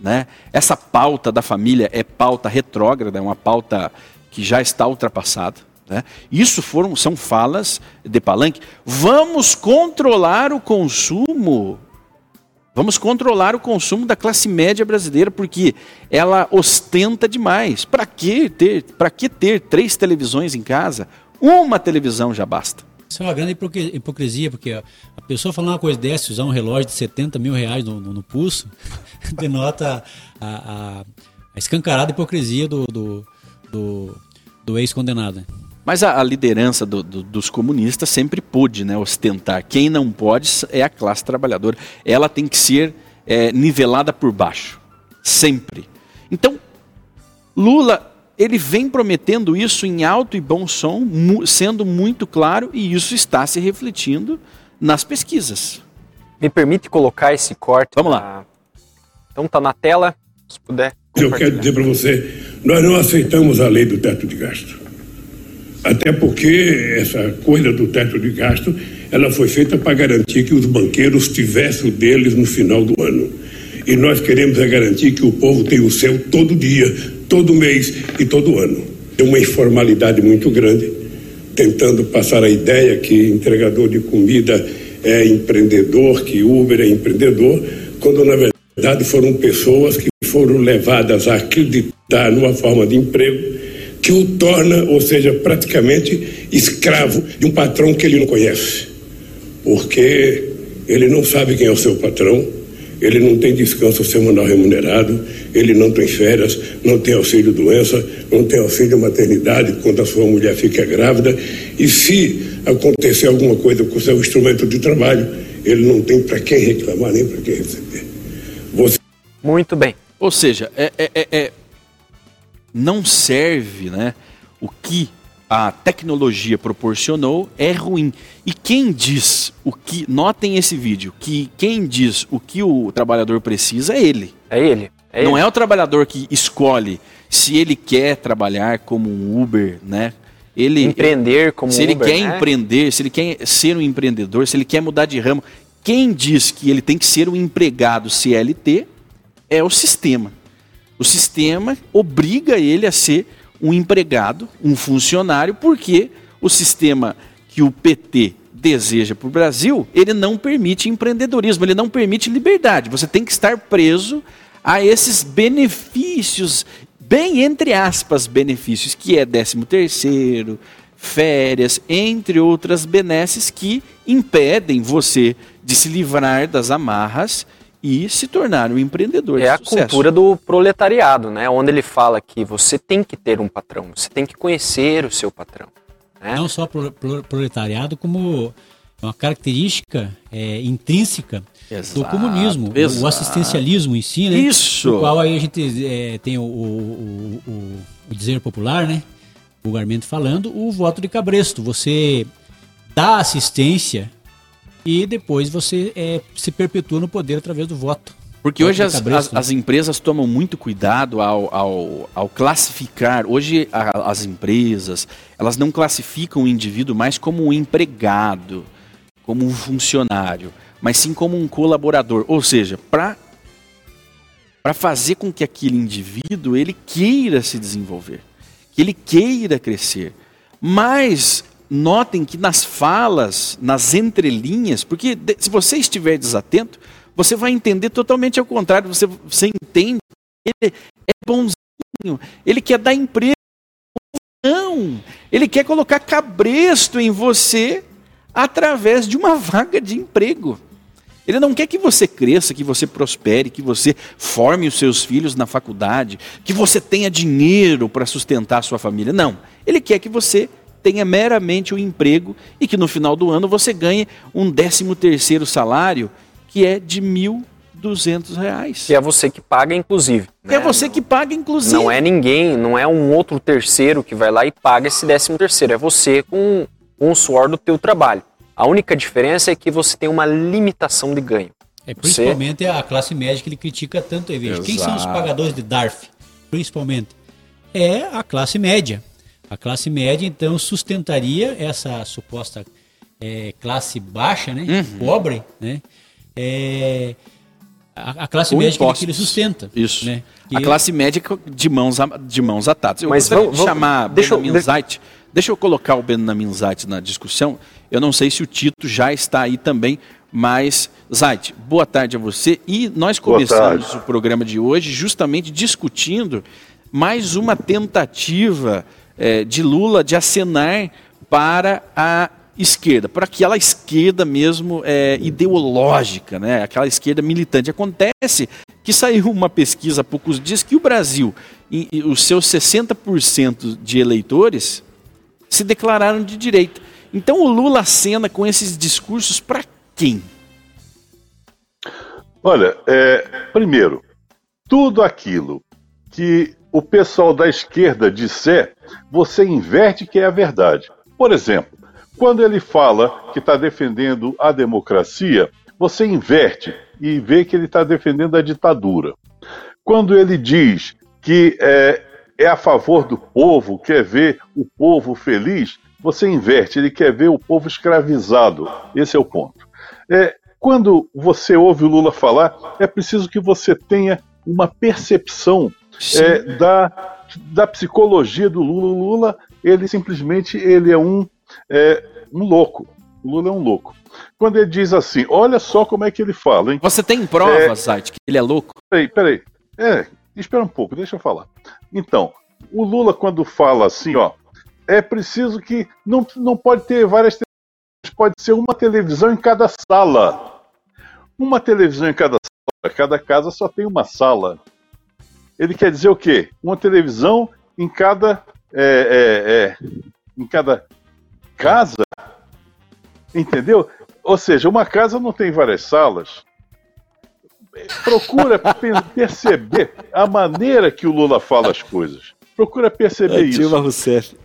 Né? Essa pauta da família é pauta retrógrada, é uma pauta que já está ultrapassada. Né? Isso foram, são falas de Palanque. Vamos controlar o consumo. Vamos controlar o consumo da classe média brasileira, porque ela ostenta demais. Para que ter, para que ter três televisões em casa? Uma televisão já basta. Isso é uma grande hipocrisia, porque a pessoa falar uma coisa dessa, usar um relógio de 70 mil reais no, no, no pulso, denota a, a, a, escancarada hipocrisia do, do, do, do ex-condenado. Mas a, a liderança do, do, dos comunistas sempre pôde né, ostentar. Quem não pode é a classe trabalhadora. Ela tem que ser é, nivelada por baixo. Sempre. Então, Lula ele vem prometendo isso em alto e bom som, sendo muito claro, e isso está se refletindo nas pesquisas. Me permite colocar esse corte? Vamos lá. Então tá na tela, se puder. Eu quero dizer para você, nós não aceitamos a lei do teto de gasto. Até porque essa coisa do teto de gasto, ela foi feita para garantir que os banqueiros tivessem o deles no final do ano. E nós queremos é garantir que o povo tenha o seu todo dia, todo mês e todo ano. É uma informalidade muito grande, tentando passar a ideia que entregador de comida é empreendedor, que Uber é empreendedor, quando na verdade foram pessoas que foram levadas a acreditar numa forma de emprego que o torna, ou seja, praticamente escravo de um patrão que ele não conhece. Porque ele não sabe quem é o seu patrão, ele não tem descanso semanal remunerado, ele não tem férias, não tem auxílio doença, não tem auxílio maternidade quando a sua mulher fica grávida. E se acontecer alguma coisa com o seu instrumento de trabalho, ele não tem para quem reclamar nem para quem receber. Você... Muito bem. Ou seja, é, é, é, é, não serve né, o que a tecnologia proporcionou é ruim. E quem diz o que. Notem esse vídeo, que quem diz o que o trabalhador precisa é ele. É ele. É Não ele. é o trabalhador que escolhe se ele quer trabalhar como um Uber, né? Ele, empreender como se ele Uber, quer né? empreender, se ele quer ser um empreendedor, se ele quer mudar de ramo, quem diz que ele tem que ser um empregado CLT é o sistema. O sistema obriga ele a ser um empregado, um funcionário, porque o sistema que o PT deseja para o Brasil, ele não permite empreendedorismo, ele não permite liberdade. Você tem que estar preso a esses benefícios, bem entre aspas, benefícios, que é 13 terceiro, férias, entre outras benesses que impedem você de se livrar das amarras e se tornar um empreendedor. É a sucesso. cultura do proletariado, né? Onde ele fala que você tem que ter um patrão, você tem que conhecer o seu patrão. Né? Não só pro, pro, proletariado, como uma característica é, intrínseca Exato, do comunismo, exato. o assistencialismo em si, né? Isso. Do qual aí a gente é, tem o, o, o, o dizer popular, né? Vulgarmente falando, o voto de cabresto. Você dá assistência e depois você é, se perpetua no poder através do voto. Porque Voto hoje as, as, né? as empresas tomam muito cuidado ao, ao, ao classificar. Hoje a- as empresas elas não classificam o indivíduo mais como um empregado, como um funcionário, mas sim como um colaborador. Ou seja, para para fazer com que aquele indivíduo ele queira se desenvolver, que ele queira crescer. Mas notem que nas falas, nas entrelinhas, porque se você estiver desatento, você vai entender totalmente ao contrário. Você, você entende que ele é bonzinho, ele quer dar emprego. Não, ele quer colocar cabresto em você através de uma vaga de emprego. Ele não quer que você cresça, que você prospere, que você forme os seus filhos na faculdade, que você tenha dinheiro para sustentar a sua família. Não. Ele quer que você tenha meramente o emprego e que no final do ano você ganhe um 13 terceiro salário que é de 1.200 reais. Que é você que paga, inclusive. né? É você que paga, inclusive. Não é ninguém, não é um outro terceiro que vai lá e paga esse décimo terceiro. É você com, com o suor do teu trabalho. A única diferença é que você tem uma limitação de ganho. É Você- principalmente a classe média que ele critica tanto aí. Quem são os pagadores de DARF? Principalmente. É a classe média. A classe média, então, sustentaria essa suposta é, classe baixa, né? Uhum. Pobre, né? É, A, a classe Com média que ele- impostos. que ele sustenta. Isso. Né? A Que- classe média de mãos, a- de mãos atadas. Eu Mas vamos- de vamos- chamar deixa eu- Benjamin Zait. Deixa eu colocar o Benjamin Zait na discussão. Eu não sei se o Tito já está aí também, mas Zait, boa tarde a você. E nós começamos o programa de hoje justamente discutindo mais uma tentativa eh, de Lula de acenar para a esquerda, para aquela esquerda mesmo eh, ideológica, né? aquela esquerda militante. Acontece que saiu uma pesquisa há poucos dias que o Brasil, e, e os seus 60% de eleitores, se declararam de direita. Então o Lula acena com esses discursos para quem? Olha, é, primeiro, tudo aquilo que o pessoal da esquerda disser, você inverte que é a verdade. Por exemplo, quando ele fala que está defendendo a democracia, você inverte e vê que ele está defendendo a ditadura. Quando ele diz que é, é a favor do povo, quer ver o povo feliz, você inverte, ele quer ver o povo escravizado. Esse é o ponto. É, quando você ouve o Lula falar, é preciso que você tenha uma percepção é, da, da psicologia do Lula. O Lula, ele simplesmente ele é um, é, um louco. O Lula é um louco. Quando ele diz assim, olha só como é que ele fala, hein? Você tem provas, Zait, que ele é louco? Peraí, peraí. É, espera um pouco, deixa eu falar. Então, o Lula, quando fala assim, ó, é preciso que. Não, não pode ter várias televisões, pode ser uma televisão em cada sala. Uma televisão em cada sala, cada casa só tem uma sala. Ele quer dizer o quê? Uma televisão em cada. é, é, é, em cada casa. Entendeu? Ou seja, uma casa não tem várias salas procura pe- perceber a maneira que o Lula fala as coisas. Procura perceber isso. Rousseff.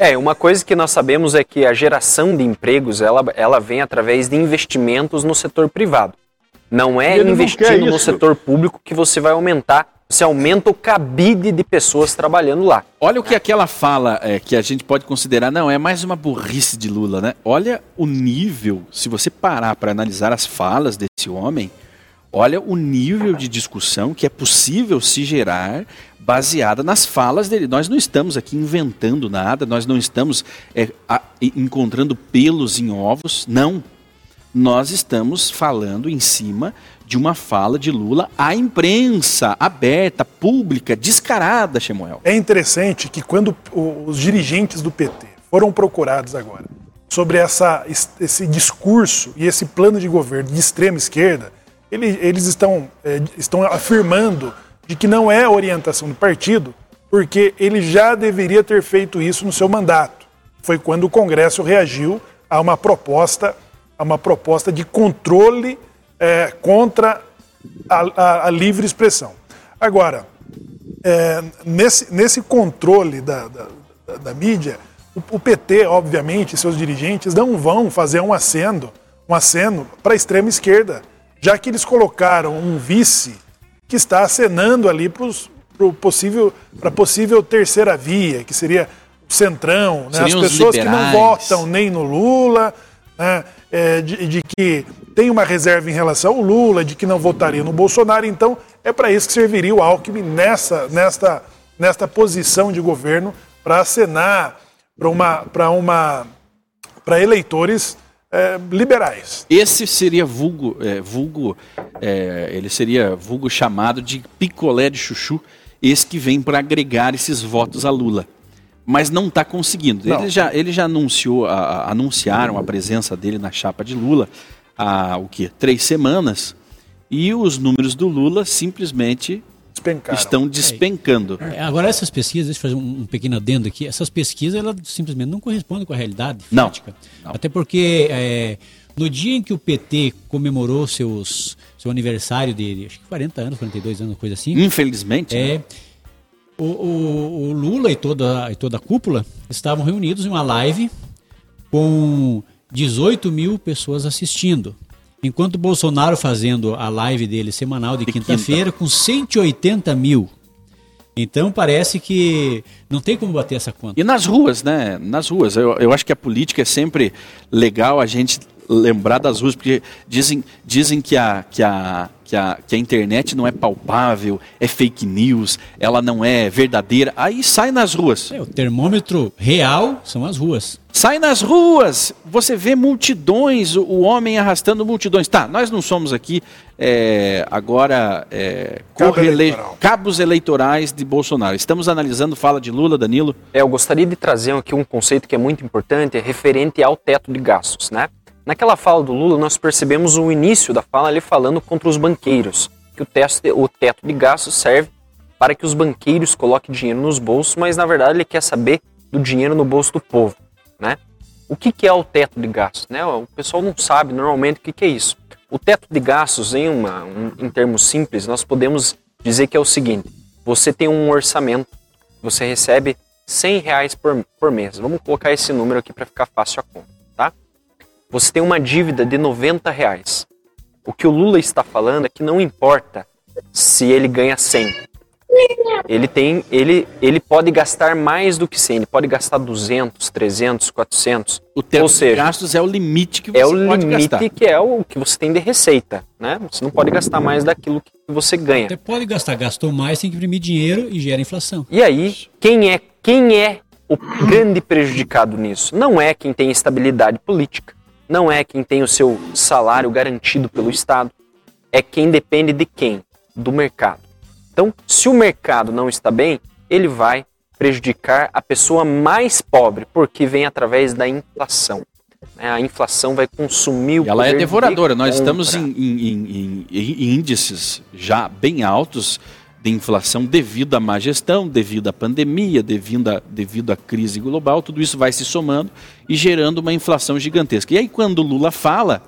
É, uma coisa que nós sabemos é que a geração de empregos, ela, ela vem através de investimentos no setor privado. Não é Ele não investindo no setor público que você vai aumentar, você aumenta o cabide de pessoas trabalhando lá. Olha o que aquela fala é, que a gente pode considerar, não, é mais uma burrice de Lula, né? Olha o nível, se você parar para analisar as falas desse homem, olha o nível de discussão que é possível se gerar baseada nas falas dele. Nós não estamos aqui inventando nada, nós não estamos é, a- encontrando pelos em ovos, não. Nós estamos falando em cima de uma fala de Lula à imprensa, aberta, pública, descarada, Chemuel. É interessante que quando os dirigentes do PT foram procurados agora sobre essa, es- esse discurso e esse plano de governo de extrema esquerda, ele- eles estão, é, estão afirmando de que não é a orientação do partido, porque ele já deveria ter feito isso no seu mandato. Foi quando o Congresso reagiu a uma proposta, a uma proposta de controle é, contra a, a- a livre expressão. Agora, é, nesse, nesse controle da, da, da- da mídia, o, o PT, obviamente, seus dirigentes não vão fazer um aceno, um aceno para a extrema esquerda, já que eles colocaram um vice que está acenando ali para possível, a possível terceira via, que seria o centrão, né? as pessoas que não votam nem no Lula, né? É, de, de que tem uma reserva em relação ao Lula, de que não votaria no Bolsonaro. Então, é para isso que serviria o Alckmin nessa, nesta, nesta posição de governo para acenar para uma, para uma, para eleitores é, liberais. Esse seria vulgo, é, vulgo é, ele seria vulgo chamado de picolé de chuchu, esse que vem para agregar esses votos a Lula. Mas não está conseguindo. Não. Ele já, ele já anunciou, a- anunciaram a presença dele na chapa de Lula há o quê? Três semanas. E os números do Lula simplesmente Despencaram. estão despencando. É, Agora, essas pesquisas, deixa eu fazer um, um pequeno adendo aqui, essas pesquisas elas simplesmente não correspondem com a realidade Não, fática. não. Até porque é, no dia em que o PT comemorou seus, seu aniversário de acho que 40 anos, 42 anos, coisa assim, Infelizmente, né? O, o- o Lula e toda, e toda a cúpula estavam reunidos em uma live com 18 mil pessoas assistindo. Enquanto o Bolsonaro fazendo a live dele semanal de, De quinta-feira com 180 mil. Então parece que não tem como bater essa conta. E nas ruas, né? Nas ruas. Eu, eu acho que a política é sempre legal a gente lembrar das ruas, porque dizem, dizem que, a, que, a, que a, que a internet não é palpável, é fake news, ela não é verdadeira, aí sai nas ruas. É, o termômetro real são as ruas. Sai nas ruas, você vê multidões, o, homem arrastando multidões. Tá, nós não somos aqui é, agora é, Cabo correle- cabos eleitorais de Bolsonaro. Estamos analisando fala de Lula, Danilo. É, eu gostaria de trazer aqui um conceito que é muito importante, é referente ao teto de gastos, né? Naquela fala do Lula, nós percebemos o início da fala ali falando contra os banqueiros, que o teto, o teto de gastos serve para que os banqueiros coloquem dinheiro nos bolsos, mas na verdade ele quer saber do dinheiro no bolso do povo, né? O que, que é o teto de gastos? Né? O pessoal não sabe normalmente o que, que é isso. O teto de gastos, em, uma, um- em termos simples, nós podemos dizer que é o seguinte: você tem um orçamento, você recebe 100 reais por, por mês. Vamos colocar esse número aqui para ficar fácil a conta? Você tem uma dívida de 90 reais. O que o Lula está falando é que não importa se ele ganha 100. Ele tem, ele, ele pode gastar mais do que 100. Ele pode gastar 200, 300, 400. O teto Ou seja, de gastos é o limite que você é o pode limite gastar. que é o que você tem de receita, né? Você não pode gastar mais daquilo que você ganha. Até pode gastar, gastou mais, tem que imprimir dinheiro e gera inflação. E aí, quem é, quem é o grande prejudicado nisso? Não é quem tem estabilidade política, não é quem tem o seu salário garantido pelo Estado, é quem depende de quem? Do mercado. Então, se o mercado não está bem, ele vai prejudicar a pessoa mais pobre, porque vem através da inflação. né? A inflação vai consumir o E ela é poder de devoradora. Nós estamos em- em- em- em índices já bem altos de inflação devido à má gestão, devido à pandemia, devido à, devido à crise global. Tudo isso vai se somando e gerando uma inflação gigantesca. E aí, quando Lula fala,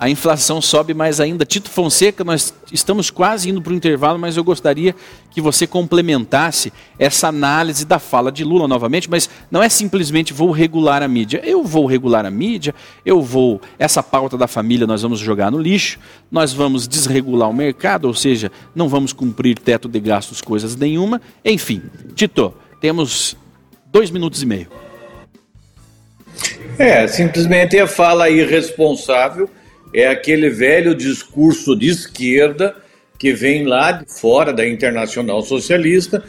a inflação sobe mais ainda. Tito Fonseca, nós estamos quase indo para o intervalo, mas eu gostaria que você complementasse essa análise da fala de Lula novamente, mas não é simplesmente vou regular a mídia. Eu vou regular a mídia, eu vou. Essa pauta da família nós vamos jogar no lixo, nós vamos desregular o mercado, ou seja, não vamos cumprir teto de gastos, coisas nenhuma. Enfim, Tito, temos dois minutos e meio. É, simplesmente a fala irresponsável é aquele velho discurso de esquerda que vem lá de fora da Internacional Socialista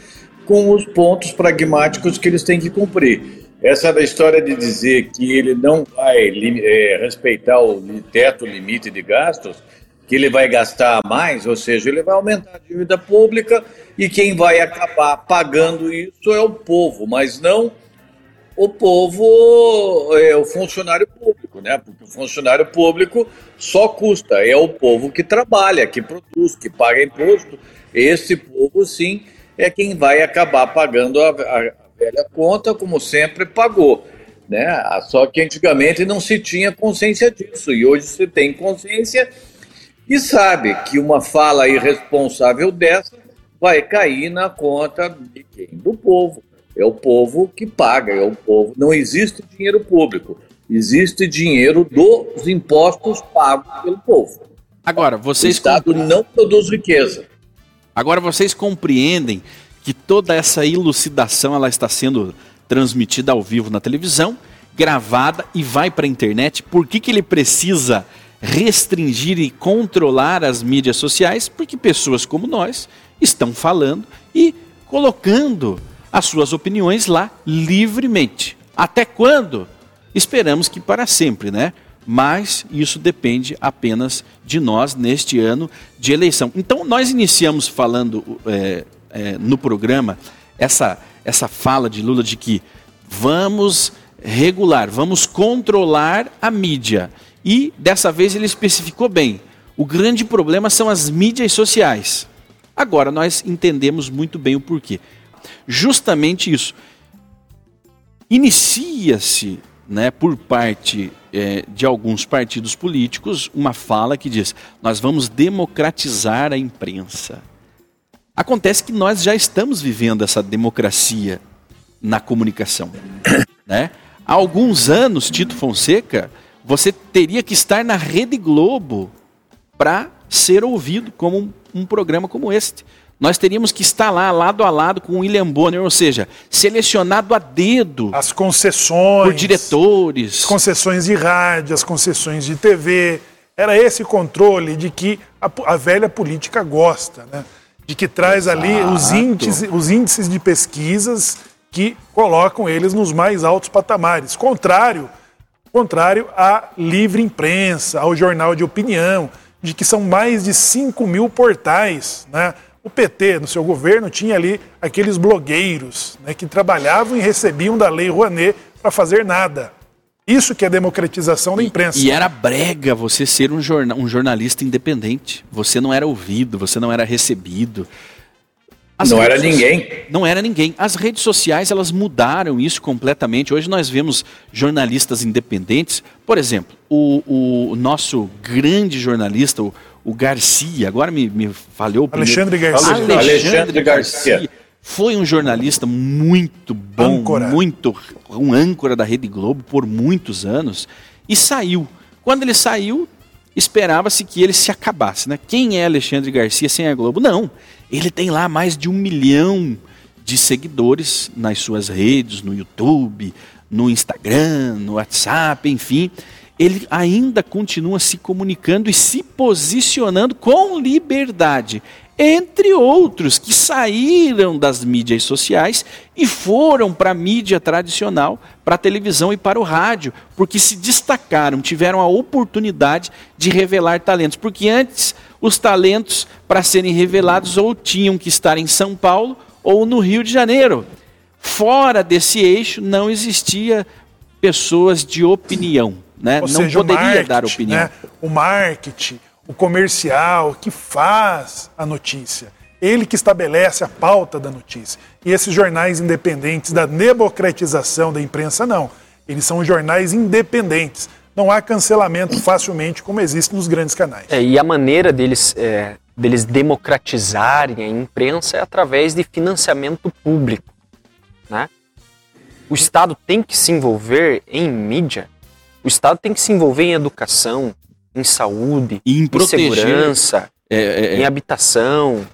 com os pontos pragmáticos que eles têm que cumprir. Essa da história de dizer que ele não vai é, respeitar o teto limite de gastos, que ele vai gastar mais, ou seja, ele vai aumentar a dívida pública e quem vai acabar pagando isso é o povo, mas não o povo, é o funcionário público, né? Porque o funcionário público só custa, é o povo que trabalha, que produz, que paga imposto. Esse povo, sim, é quem vai acabar pagando a, a- velha conta, como sempre pagou. Né? Ah, Só que antigamente não se tinha consciência disso, e hoje se tem consciência e sabe que uma fala irresponsável dessa vai cair na conta de quem? Do povo. É o povo que paga, é o povo. Não existe dinheiro público, existe dinheiro dos impostos pagos pelo povo. Agora, O vocês Estado não produz riqueza. Agora vocês compreendem que toda essa elucidação ela está sendo transmitida ao vivo na televisão, gravada e vai para a internet. Por que, que ele precisa restringir e controlar as mídias sociais? Porque pessoas como nós estão falando e colocando as suas opiniões lá livremente. Até quando? Esperamos que para sempre, né? Mas isso depende apenas de nós neste ano de eleição. Então, nós iniciamos falando é, é, no programa essa, essa fala de Lula de que vamos regular, vamos controlar a mídia. E dessa vez ele especificou bem: o grande problema são as mídias sociais. Agora nós entendemos muito bem o porquê. Justamente isso. Inicia-se né, por parte eh, de alguns partidos políticos uma fala que diz: nós vamos democratizar a imprensa. Acontece que nós já estamos vivendo essa democracia na comunicação. Né? Há alguns anos, Tito Fonseca, você teria que estar na Rede Globo para ser ouvido como um, um programa como este. Nós teríamos que estar lá, lado a lado com o William Bonner, ou seja, selecionado a dedo As concessões. por diretores. As concessões de rádio, as concessões de TV. era esse controle de que a, a velha política gosta, né? de que traz ali os índices, os índices de pesquisas que colocam eles nos mais altos patamares. Contrário, contrário à livre imprensa, ao jornal de opinião, de que são mais de 5 mil portais. Né? O PT, no seu governo, tinha ali aqueles blogueiros né, que trabalhavam e recebiam da Lei Rouanet para fazer nada. Isso que é democratização da imprensa. E, e era brega você ser um, jorna, um jornalista independente. Você não era ouvido, você não era recebido. As não era ninguém. Não era ninguém. As redes sociais elas mudaram isso completamente. Hoje nós vemos jornalistas independentes. Por exemplo, o, o nosso grande jornalista, o, o Garcia, agora me, me falhou o Alexandre Garcia. Alexandre, Alexandre Garcia. Garcia foi um jornalista muito bom, âncora. muito um âncora da Rede Globo por muitos anos e saiu. Quando ele saiu, esperava-se que ele se acabasse, né? Quem é Alexandre Garcia sem a Globo? Não, ele tem lá mais de um milhão de seguidores nas suas redes, no YouTube, no Instagram, no WhatsApp, enfim. Ele ainda continua se comunicando e se posicionando com liberdade entre outros que saíram das mídias sociais e foram para a mídia tradicional, para a televisão e para o rádio, porque se destacaram, tiveram a oportunidade de revelar talentos. Porque antes, os talentos, para serem revelados, ou tinham que estar em São Paulo ou no Rio de Janeiro. Fora desse eixo, não existia pessoas de opinião. Né? Ou não seja, poderia dar opinião. Né? O marketing o comercial que faz a notícia. Ele que estabelece a pauta da notícia. E esses jornais independentes da democratização da imprensa, não. Eles são jornais independentes. Não há cancelamento facilmente como existe nos grandes canais. É, e a maneira deles, é, deles democratizarem a imprensa é através de financiamento público. Né? O Estado tem que se envolver em mídia, o Estado tem que se envolver em educação, em saúde, em, em segurança, é, é, é, em habitação,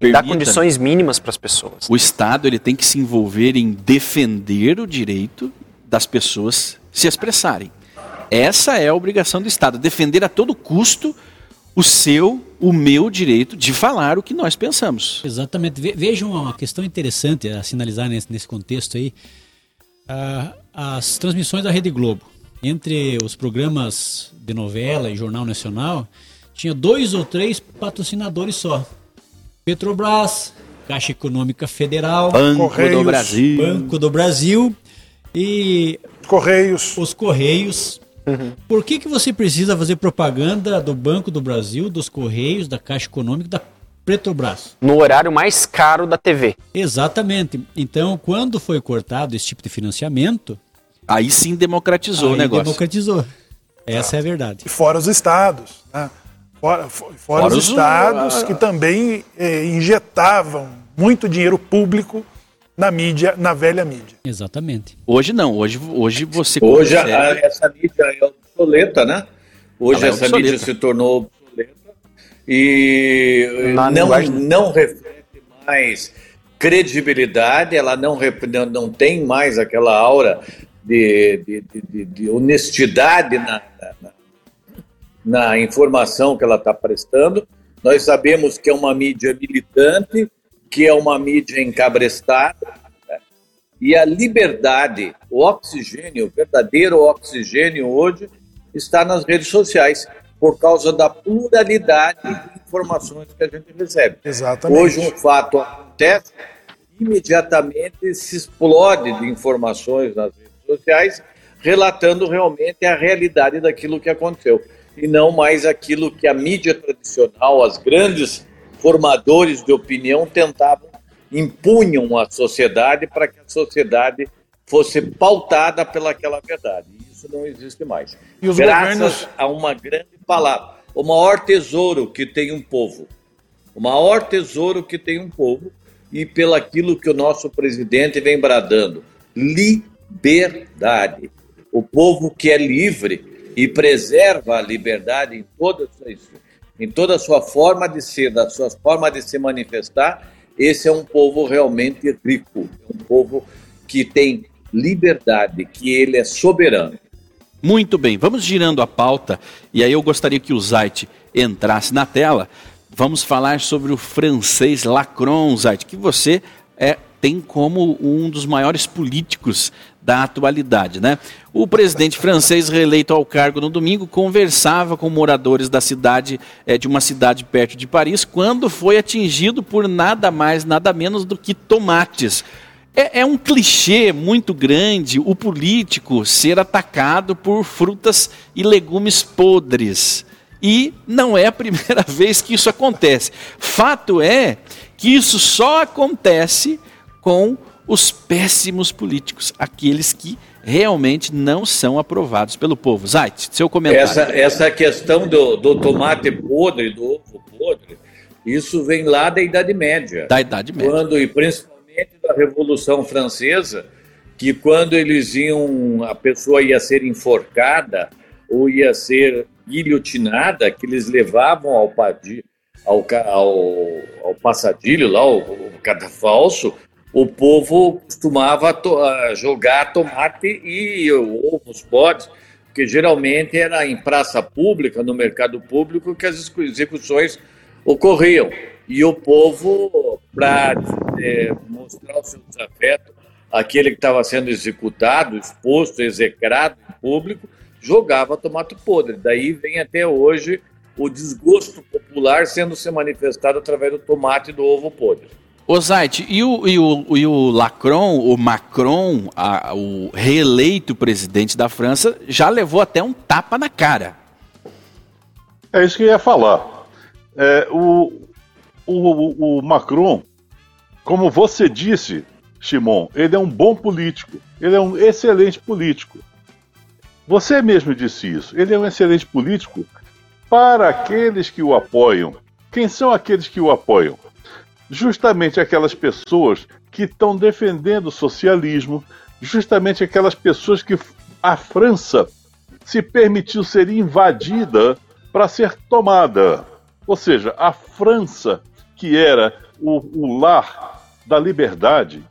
em dar condições mínimas para as pessoas. O Estado ele tem que se envolver em defender o direito das pessoas se expressarem. Essa é a obrigação do Estado, defender a todo custo o seu, o meu direito de falar o que nós pensamos. Exatamente. Vejam uma questão interessante a sinalizar nesse, nesse contexto aí. Uh, as transmissões da Rede Globo entre os programas de novela e Jornal Nacional, tinha dois ou três patrocinadores só. Petrobras, Caixa Econômica Federal, Banco Correios, do Brasil, Banco do Brasil e Correios. Os Correios. Uhum. Por que, que você precisa fazer propaganda do Banco do Brasil, dos Correios, da Caixa Econômica, da Petrobras? No horário mais caro da TV. Exatamente. Então, quando foi cortado esse tipo de financiamento, Aí sim democratizou Aí o negócio. democratizou. Essa é a verdade. E fora os estados, né? Fora, fora, fora os, os estados que também eh, injetavam muito dinheiro público na mídia, na velha mídia. Exatamente. Hoje não, hoje, hoje você Hoje consegue... a, essa mídia é obsoleta, né? Hoje é essa é mídia se tornou obsoleta e na não, não reflete mais credibilidade, ela não, não tem mais aquela aura de, de, de, de honestidade na, na, na, informação que ela está prestando. Nós sabemos que é uma mídia militante, que é uma mídia encabrestada, né? e a liberdade, o oxigênio, o verdadeiro oxigênio hoje, está nas redes sociais, por causa da pluralidade de informações que a gente recebe. Exatamente. Hoje um fato acontece, imediatamente se explode de informações nas redes sociais, relatando realmente a realidade daquilo que aconteceu. E não mais aquilo que a mídia tradicional, as grandes formadores de opinião tentavam, impunham à sociedade para que a sociedade fosse pautada pelaquela verdade. Isso não existe mais. E os Graças governos... a uma grande palavra, o maior tesouro que tem um povo, o maior tesouro que tem um povo, e pelaquilo que o nosso presidente vem bradando, liberdade liberdade. O povo que é livre e preserva a liberdade em toda, em toda a sua forma de ser, da sua forma de se manifestar, esse é um povo realmente rico, um povo que tem liberdade, que ele é soberano. Muito bem, vamos girando a pauta e aí eu gostaria que o Zait entrasse na tela. Vamos falar sobre o francês Lacron, Zait, que você é, tem como um dos maiores políticos da atualidade, né? O presidente francês reeleito ao cargo no domingo conversava com moradores da cidade, é, de uma cidade perto de Paris, quando foi atingido por nada mais, nada menos do que tomates. É, é um clichê muito grande o político ser atacado por frutas e legumes podres. E não é a primeira vez que isso acontece. Fato é que isso só acontece com os péssimos políticos, aqueles que realmente não são aprovados pelo povo. Zait, seu comentário. Essa, essa questão do, do tomate podre, do ovo podre, isso vem lá da Idade Média. Da Idade Média. Quando, e principalmente da Revolução Francesa, que quando eles iam, a pessoa ia ser enforcada ou ia ser guilhotinada, que eles levavam ao, ao, ao, ao passadilho, lá, o, o cadafalso, o povo costumava to jogar tomate e ovos, podes, porque geralmente era em praça pública, no mercado público, que as execuções ocorriam. E o povo, para é, mostrar o seu desafeto, aquele que estava sendo executado, exposto, execrado em público, jogava tomate podre. Daí vem até hoje o desgosto popular sendo se manifestado através do tomate e do ovo podre. Ô Zait, e o, e, o, e o Lacron, o Macron, a, o reeleito presidente da França, já levou até um tapa na cara. É isso que eu ia falar. É, o, o, o Macron, como você disse, Shimon, ele é um bom político. Ele é um excelente político. Você mesmo disse isso. Ele é um excelente político para aqueles que o apoiam. Quem são aqueles que o apoiam? Justamente aquelas pessoas que estão defendendo o socialismo, justamente aquelas pessoas que a França se permitiu ser invadida para ser tomada. Ou seja, a França, que era o, o lar da liberdade,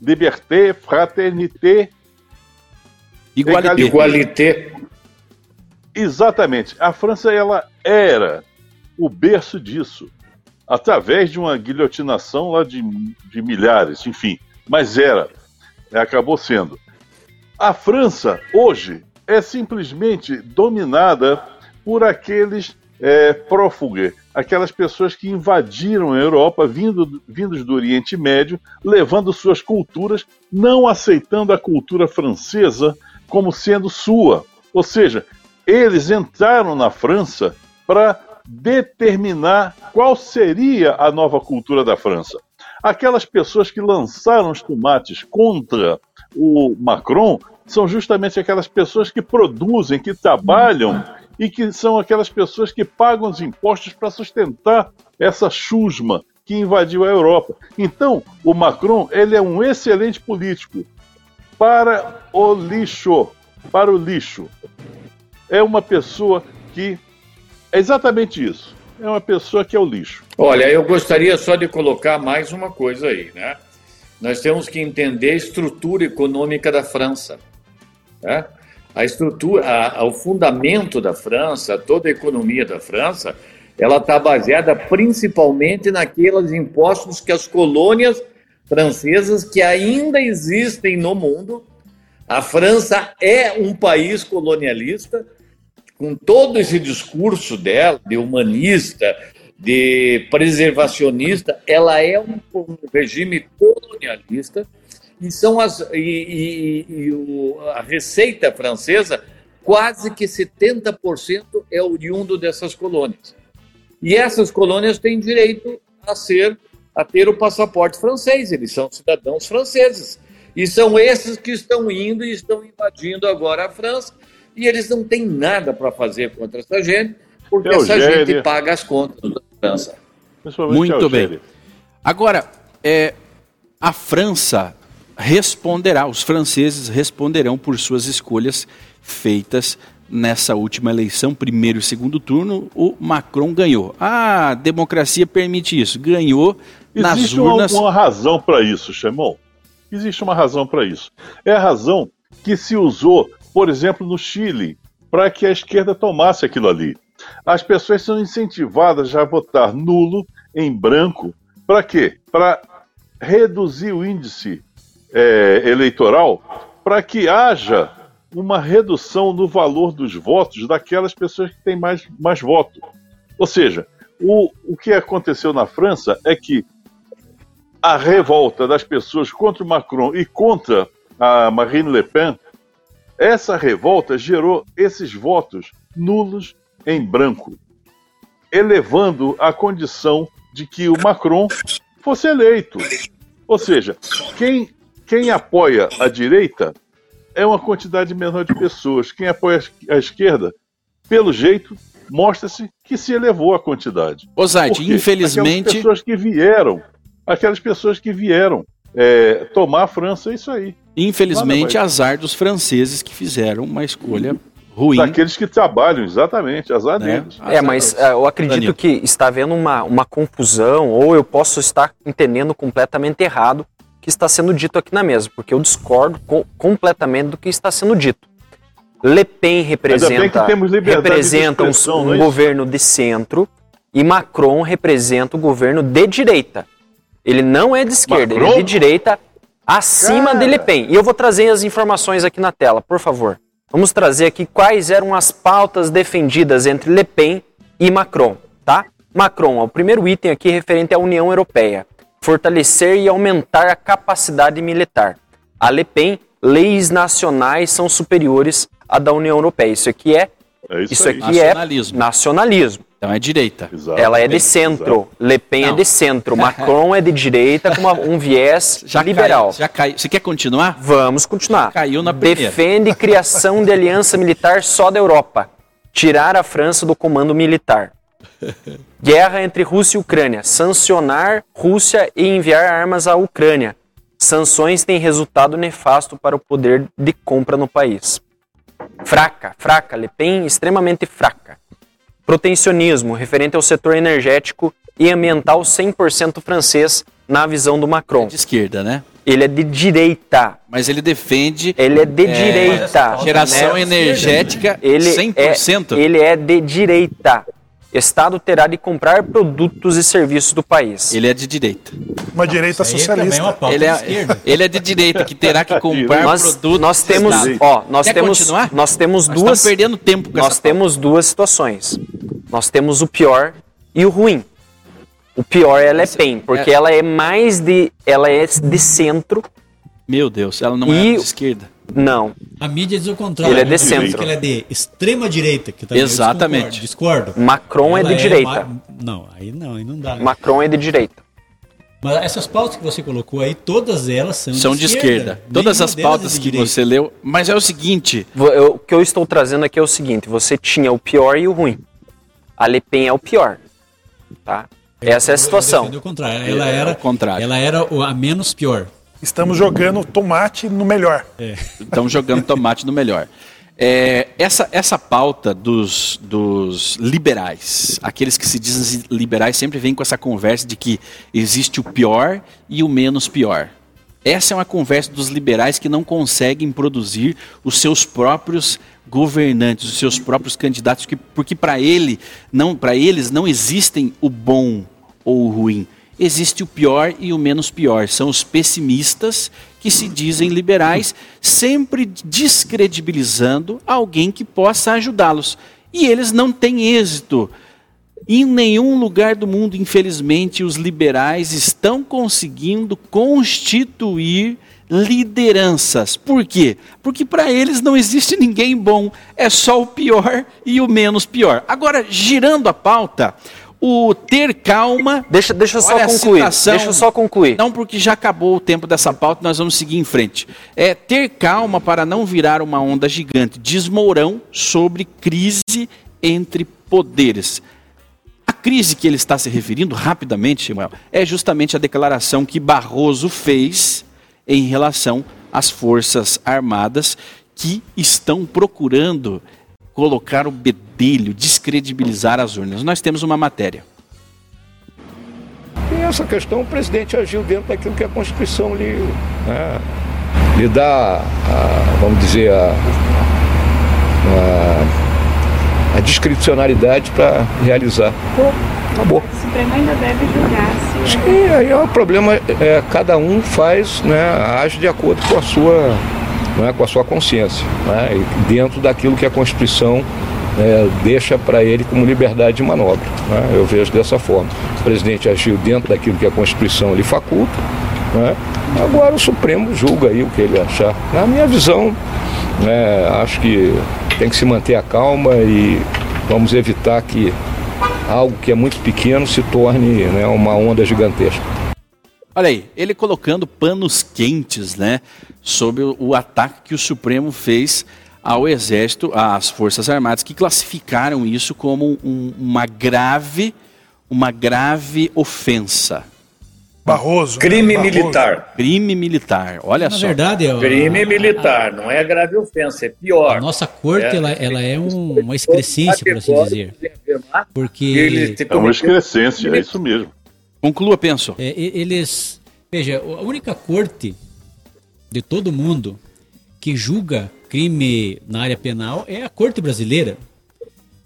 liberté, fraternité, igualité. igualité. Exatamente. A França ela era o berço disso através de uma guilhotinação lá de, de milhares, enfim. Mas era, acabou sendo. A França, hoje, é simplesmente dominada por aqueles é, aquelas pessoas que invadiram a Europa, vindo, vindos do Oriente Médio, levando suas culturas, não aceitando a cultura francesa como sendo sua. Ou seja, eles entraram na França para determinar qual seria a nova cultura da França. Aquelas pessoas que lançaram os tomates contra o Macron são justamente aquelas pessoas que produzem, que trabalham e que são aquelas pessoas que pagam os impostos para sustentar essa chusma que invadiu a Europa. Então, o Macron ele é um excelente político para o lixo, para o lixo. É uma pessoa que é exatamente isso. É uma pessoa que é o lixo. Olha, eu gostaria só de colocar mais uma coisa aí, né? Nós temos que entender a estrutura econômica da França. Né? A estrutura, a, o fundamento da França, toda a economia da França, ela está baseada principalmente naqueles impostos que as colônias francesas que ainda existem no mundo. A França é um país colonialista, com todo esse discurso dela, de humanista, de preservacionista, ela é um, regime colonialista e são as e, e, e o, a receita francesa quase que 70% é oriundo dessas colônias. E essas colônias têm direito a ser a ter o passaporte francês, eles são cidadãos franceses. E são esses que estão indo e estão invadindo agora a França e eles não têm nada para fazer contra essa gente, porque essa gente paga as contas da França. Muito bem. Agora, é, a França responderá, os franceses responderão por suas escolhas feitas nessa última eleição, primeiro e segundo turno, o Macron ganhou. A democracia permite isso, ganhou nas Existe urnas. Existe uma razão para isso, Chamon. Existe uma razão para isso. É a razão que se usou por exemplo, no Chile, para que a esquerda tomasse aquilo ali. As pessoas são incentivadas a votar nulo em branco. Para quê? Para reduzir o índice é, eleitoral, para que haja uma redução no valor dos votos daquelas pessoas que têm mais, mais voto. Ou seja, o, o que aconteceu na França é que a revolta das pessoas contra o Macron e contra a Marine Le Pen, essa revolta gerou esses votos nulos em branco, elevando a condição de que o Macron fosse eleito. Ou seja, quem, quem apoia a direita é uma quantidade menor de pessoas. Quem apoia a esquerda, pelo jeito, mostra-se que se elevou a quantidade. Zait, infelizmente. Aquelas pessoas que vieram, aquelas pessoas que vieram é, tomar a França, é isso aí. Infelizmente, azar dos franceses que fizeram uma escolha ruim. Daqueles que trabalham, exatamente, azar né? deles. É, mas uh, eu acredito Danilo. que está havendo uma, uma confusão, ou eu posso estar entendendo completamente errado que está sendo dito aqui na mesa, porque eu discordo co completamente do que está sendo dito. Le Pen representa, representa um, um é governo de centro e Macron representa o governo de direita. Ele não é de esquerda, Macron? ele é de direita acima Cara. de Le Pen. E eu vou trazer as informações aqui na tela, por favor. Vamos trazer aqui quais eram as pautas defendidas entre Le Pen e Macron, tá? Macron, o primeiro item aqui referente à União Europeia fortalecer e aumentar a capacidade militar. A Le Pen, leis nacionais são superiores à da União Europeia. Isso aqui é, é isso, isso aqui nacionalismo. é nacionalismo. Então é direita. Exato. Ela é de centro. Exato. Le Pen Não. é de centro. Macron é de direita com uma, um viés já liberal. Caiu, já caiu. Você quer continuar? Vamos continuar. Caiu na primeira. Defende criação de aliança militar só da Europa. Tirar a França do comando militar. Guerra entre Rússia e Ucrânia. Sancionar Rússia e enviar armas à Ucrânia. Sanções têm resultado nefasto para o poder de compra no país. Fraca, fraca, Le Pen extremamente fraca. Protecionismo, referente ao setor energético e ambiental 100% francês na visão do Macron. É de esquerda, né? Ele é de direita. Mas ele defende. Ele é de é, direita. Geração né? energética ele 100%. É, ele é de direita. Estado terá de comprar produtos e serviços do país. Ele é de direita. Uma direita socialista. É ele, é, ele é de direita que terá que comprar nós, produtos. Nós temos, ó, nós Quer temos, continuar? nós temos nós duas. perdendo tempo. Com nós temos pauta. duas situações. Nós temos o pior e o ruim. O pior é a Le Pen, porque é... ela é mais de, ela é de centro. Meu Deus, ela não é de esquerda. Não. A mídia diz o contrário. Ele é de centro. Ele é de extrema direita. Que também Exatamente. Discordo. Macron é Ela é de direita. Não, aí não, aí não dá. Né? Macron é de direita. Mas essas pautas que você colocou aí, todas elas são, são de, de esquerda. esquerda. Todas as pautas é que direita. você leu. Mas é o seguinte. Eu, o que eu estou trazendo aqui é o seguinte: você tinha o pior e o ruim. A Le Pen é o pior. Tá? Essa é a situação. Eu o contrário. Ela era, é o contrário. ela era a menos pior. Estamos jogando tomate no melhor. É. Estamos jogando tomate no melhor. É, essa, essa pauta dos, dos liberais, aqueles que se dizem liberais, sempre vem com essa conversa de que existe o pior e o menos pior. Essa é uma conversa dos liberais que não conseguem produzir os seus próprios governantes, os seus próprios candidatos, porque para ele, não, para eles não existem o bom ou o ruim existe o pior e o menos pior. São os pessimistas que se dizem liberais, sempre descredibilizando alguém que possa ajudá-los. E eles não têm êxito. Em nenhum lugar do mundo, infelizmente, os liberais estão conseguindo constituir lideranças. Por quê? Porque para eles não existe ninguém bom, é só o pior e o menos pior. Agora, girando a pauta, o ter calma. Deixa, deixa eu só concluir. deixa eu só concluir. Não, porque já acabou o tempo dessa pauta, nós vamos seguir em frente. É ter calma para não virar uma onda gigante. Diz Mourão sobre crise entre poderes. A crise que ele está se referindo, rapidamente, Samuel, é justamente a declaração que Barroso fez em relação às Forças Armadas que estão procurando colocar o bedelho, descredibilizar as urnas. Nós temos uma matéria. E essa questão o presidente agiu dentro daquilo que a Constituição lhe, né, lhe dá, a, vamos dizer, a, a, a discricionariedade para realizar. Bom, acabou. O Supremo ainda deve julgar se. Sim, aí é o problema é cada um faz, né, age de acordo com a sua, né, com a sua consciência, né, dentro daquilo que a Constituição é, deixa para ele como liberdade de manobra. Né? Eu vejo dessa forma. O presidente agiu dentro daquilo que a Constituição lhe faculta. Né? Agora o Supremo julga aí o que ele achar. Na minha visão, né, acho que tem que se manter a calma e vamos evitar que algo que é muito pequeno se torne né, uma onda gigantesca. Olha aí, ele colocando panos quentes, né, sobre o ataque que o Supremo fez ao Exército, às Forças Armadas, que classificaram isso como um, uma grave, uma grave ofensa. Barroso. Crime Barroso. militar. Crime militar, olha Na só. verdade, é, Crime militar, não é grave ofensa, é pior. a nossa corte É. ela, ela é um- uma excrescência, por assim dizer. Porque É uma excrescência, é isso mesmo. Conclua, penso. É, eles. Veja, a única corte de todo mundo que julga crime na área penal é a corte brasileira.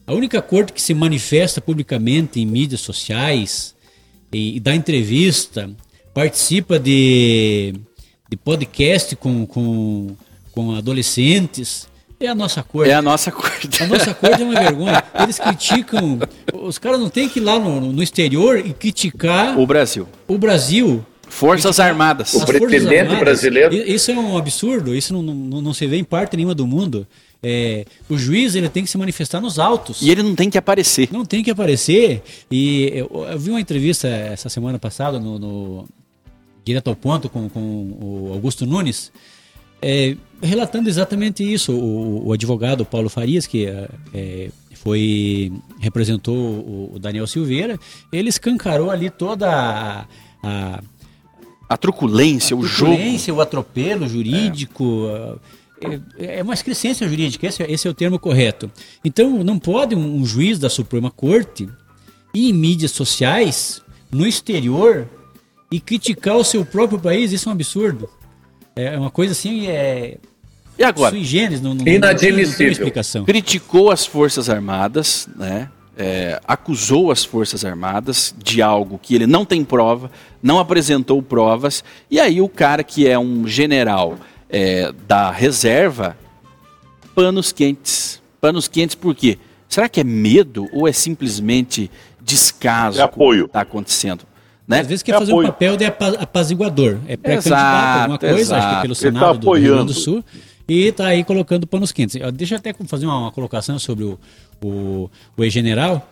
A única corte que se manifesta publicamente em mídias sociais e, e dá entrevista, participa de, de podcast com, com, com adolescentes, é a nossa corte. É a nossa corte. A nossa corte é uma vergonha. Eles criticam. Os caras não têm que ir lá no, no exterior e criticar O Brasil. o Brasil. Forças Armadas. O Armadas. brasileiro- Isso é um absurdo, isso não, não, não se vê em parte nenhuma do mundo. É, o juiz ele tem que se manifestar nos autos. E ele não tem que aparecer. Não tem que aparecer. E eu, eu vi uma entrevista essa semana passada no, no- Direto ao Ponto com, com o Augusto Nunes, é, relatando exatamente isso. O, o advogado Paulo Farias, que é, é, foi representou o, o Daniel Silveira, ele escancarou ali toda a, a A truculência, o jogo. truculência, o atropelo jurídico. É, é uma excrescência jurídica, esse, é- esse é o termo correto. Então, não pode um, um juiz da Suprema Corte ir em mídias sociais, no exterior, e criticar o seu próprio país, isso é um absurdo. É uma coisa assim, é. E agora? Sui generis, não, não, não, não Inadmissível. explicação. criticou as Forças Armadas, né? É, acusou as Forças Armadas de algo que ele não tem prova, não apresentou provas, e aí o cara que é um general é, da reserva, panos quentes. Panos quentes por quê? Será que é medo ou é simplesmente descaso É apoio. com o que está acontecendo? Né? Às vezes quer É fazer um apoio. papel de apa- apaziguador. É pré-candidato alguma Exato, coisa, acho que exato. pelo tá Senado do Rio Grande apoiando. do Sul. E está aí colocando panos quentes. Deixa eu até fazer uma, uma colocação sobre o, o, o ex-general.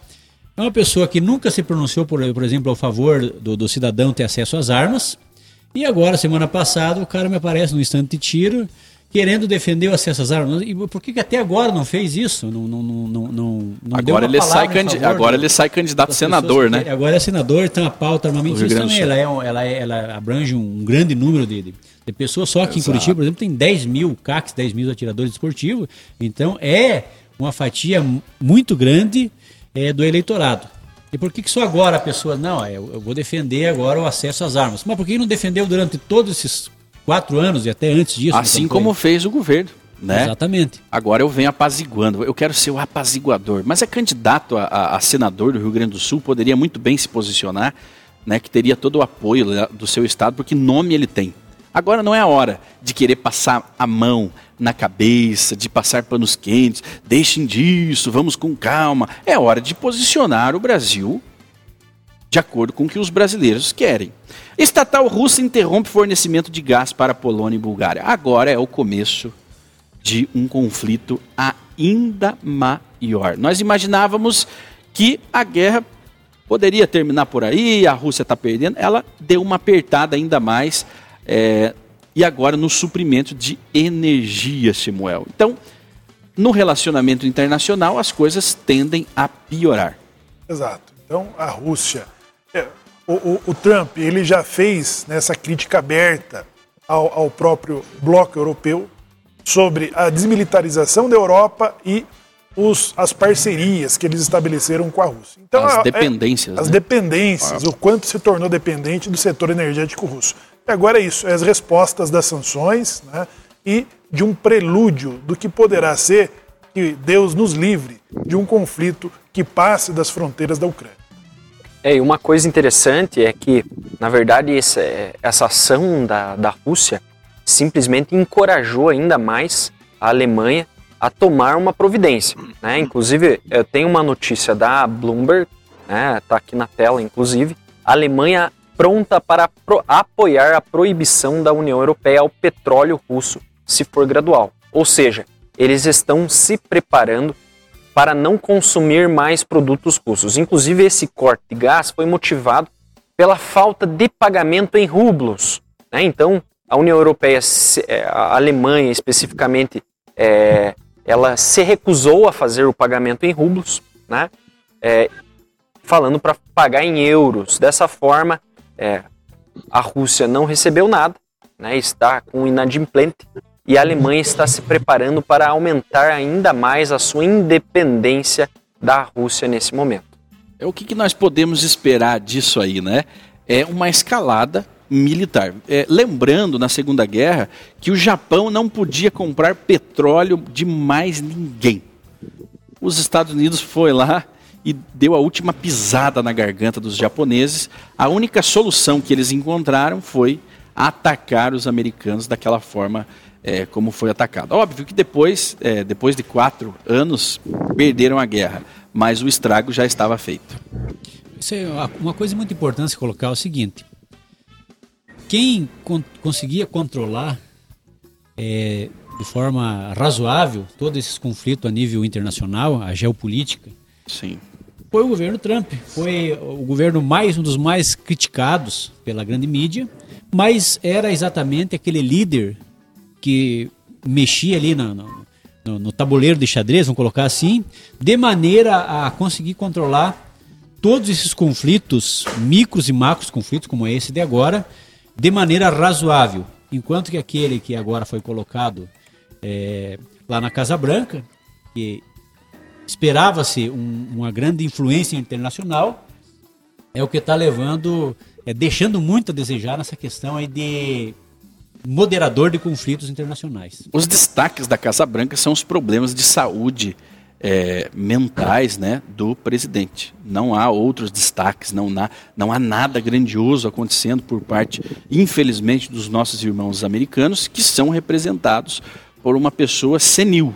É uma pessoa que nunca se pronunciou, por, por exemplo, a favor do, do cidadão ter acesso às armas. E agora, semana passada, o cara me aparece no instante de tiro querendo defender o acesso às armas. E por que, que até agora não fez isso? Não, não, não, não, não, Agora, ele sai, favor agora ele sai candidato a senador, né? Agora é senador, tem uma pauta armamentista. Ela, é ela, é- ela abrange um grande número de, de- de pessoas. Só que em Exato. Curitiba, por exemplo, tem 10 mil CACs, 10 mil atiradores esportivos. Então é uma fatia mu- muito grande é, do eleitorado. E por que, que só agora a pessoa, não, é, eu vou defender agora o acesso às armas? Mas por que não defendeu durante todos esses quatro anos e até antes disso? Assim como fez o governo, né? Exatamente. Agora eu venho apaziguando. Eu quero ser o apaziguador. Mas é candidato a, a- a senador do Rio Grande do Sul, poderia muito bem se posicionar, né? Que teria todo o apoio do seu estado, porque nome ele tem. Agora não é a hora de querer passar a mão na cabeça, de passar panos quentes. Deixem disso, vamos com calma. É hora de posicionar o Brasil de acordo com o que os brasileiros querem. Estatal russa interrompe fornecimento de gás para Polônia e Bulgária. Agora é o começo de um conflito ainda maior. Nós imaginávamos que a guerra poderia terminar por aí, a Rússia está perdendo. Ela deu uma apertada ainda mais é, e agora no suprimento de energia, Samuel. Então, no relacionamento internacional, as coisas tendem a piorar. Exato. Então, a Rússia. é, o, o- o Trump ele já fez nessa crítica aberta ao, ao próprio bloco europeu sobre a desmilitarização da Europa e os, as parcerias que eles estabeleceram com a Rússia. Então, As é- dependências, As né? dependências, o quanto se tornou dependente do setor energético russo. Agora é isso, é as respostas das sanções né, e de um prelúdio do que poderá ser que Deus nos livre de um conflito que passe das fronteiras da Ucrânia. É, e uma coisa interessante é que, na verdade, essa, essa ação da, da Rússia simplesmente encorajou ainda mais a Alemanha a tomar uma providência. Né? Inclusive, eu tenho uma notícia da Bloomberg, né? tá aqui na tela, inclusive, a Alemanha pronta para apoiar a proibição da União Europeia ao petróleo russo, se for gradual. Ou seja, eles estão se preparando para não consumir mais produtos russos. Inclusive, esse corte de gás foi motivado pela falta de pagamento em rublos. Né? Então, a União Europeia, é, a Alemanha especificamente, é, ela se recusou a fazer o pagamento em rublos, né? É, falando para pagar em euros. Dessa forma, é, a Rússia não recebeu nada, né? está com inadimplente e a Alemanha está se preparando para aumentar ainda mais a sua independência da Rússia nesse momento. É o que, que nós podemos esperar disso aí, né? É uma escalada militar. É, lembrando, na Segunda Guerra, que o Japão não podia comprar petróleo de mais ninguém. Os Estados Unidos foi lá e deu a última pisada na garganta dos japoneses. A única solução que eles encontraram foi atacar os americanos daquela forma é, como foi atacado. Óbvio que depois, é, depois de quatro anos, perderam a guerra, mas o estrago já estava feito. É uma coisa muito importante colocar é o seguinte: quem con conseguia controlar é, de forma razoável todos esses conflitos a nível internacional, a geopolítica, Sim. Foi o governo Trump. Foi o governo mais um dos mais criticados pela grande mídia, mas era exatamente aquele líder que mexia ali no, no, no tabuleiro de xadrez, vamos colocar assim, de maneira a conseguir controlar todos esses conflitos, micros e macros conflitos, como é esse de agora, de maneira razoável. Enquanto que aquele que agora foi colocado é, lá na Casa Branca, que esperava-se um, uma grande influência internacional, é o que está levando, é, deixando muito a desejar nessa questão aí de moderador de conflitos internacionais. Os destaques da Casa Branca são os problemas de saúde é, mentais né, do presidente. Não há outros destaques, não há, não há nada grandioso acontecendo por parte, infelizmente, dos nossos irmãos americanos, que são representados por uma pessoa senil.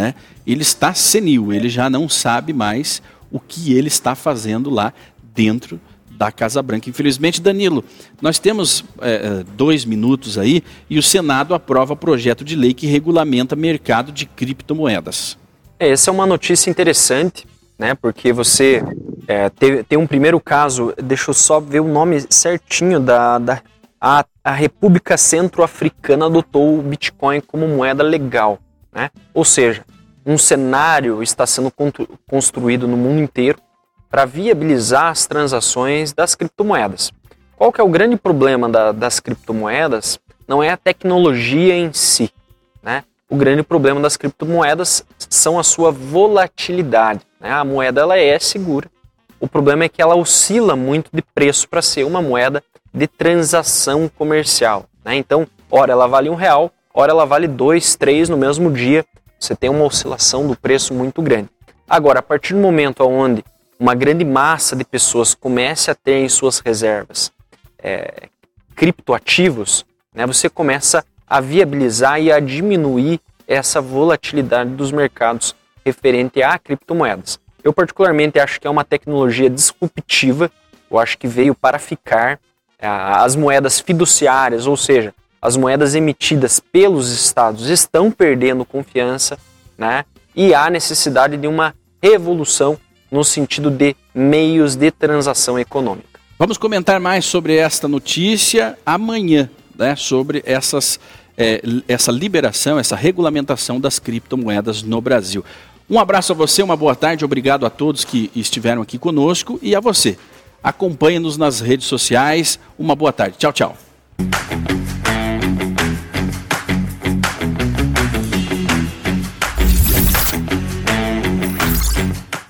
Né? Ele está senil, ele já não sabe mais o que ele está fazendo lá dentro da Casa Branca. Infelizmente, Danilo, nós temos é, dois minutos aí e o Senado aprova projeto de lei que regulamenta mercado de criptomoedas. É, essa é uma notícia interessante, né? Porque você é, tem, um primeiro caso, deixa eu só ver o nome certinho da, da a, a República Centro-Africana adotou o Bitcoin como moeda legal, né? Ou seja, um cenário está sendo construído no mundo inteiro para viabilizar as transações das criptomoedas. Qual que é o grande problema da, das criptomoedas? Não é a tecnologia em si, né? O grande problema das criptomoedas são a sua volatilidade. Né? A moeda ela é segura. O problema é que ela oscila muito de preço para ser uma moeda de transação comercial. Né? Então, ora ela vale um real, ora ela vale dois, três no mesmo dia. Você tem uma oscilação do preço muito grande. Agora, a partir do momento onde uma grande massa de pessoas comece a ter em suas reservas é, criptoativos, né, você começa a viabilizar e a diminuir essa volatilidade dos mercados referente a criptomoedas. Eu particularmente acho que é uma tecnologia disruptiva, eu acho que veio para ficar. As moedas fiduciárias, ou seja, as moedas emitidas pelos estados estão perdendo confiança, né? E há necessidade de uma revolução no sentido de meios de transação econômica. Vamos comentar mais sobre esta notícia amanhã, né? Sobre essas é, essa liberação, essa regulamentação das criptomoedas no Brasil. Um abraço a você, uma boa tarde, obrigado a todos que estiveram aqui conosco e a você. Acompanhe-nos nas redes sociais. Uma boa tarde. Tchau, tchau.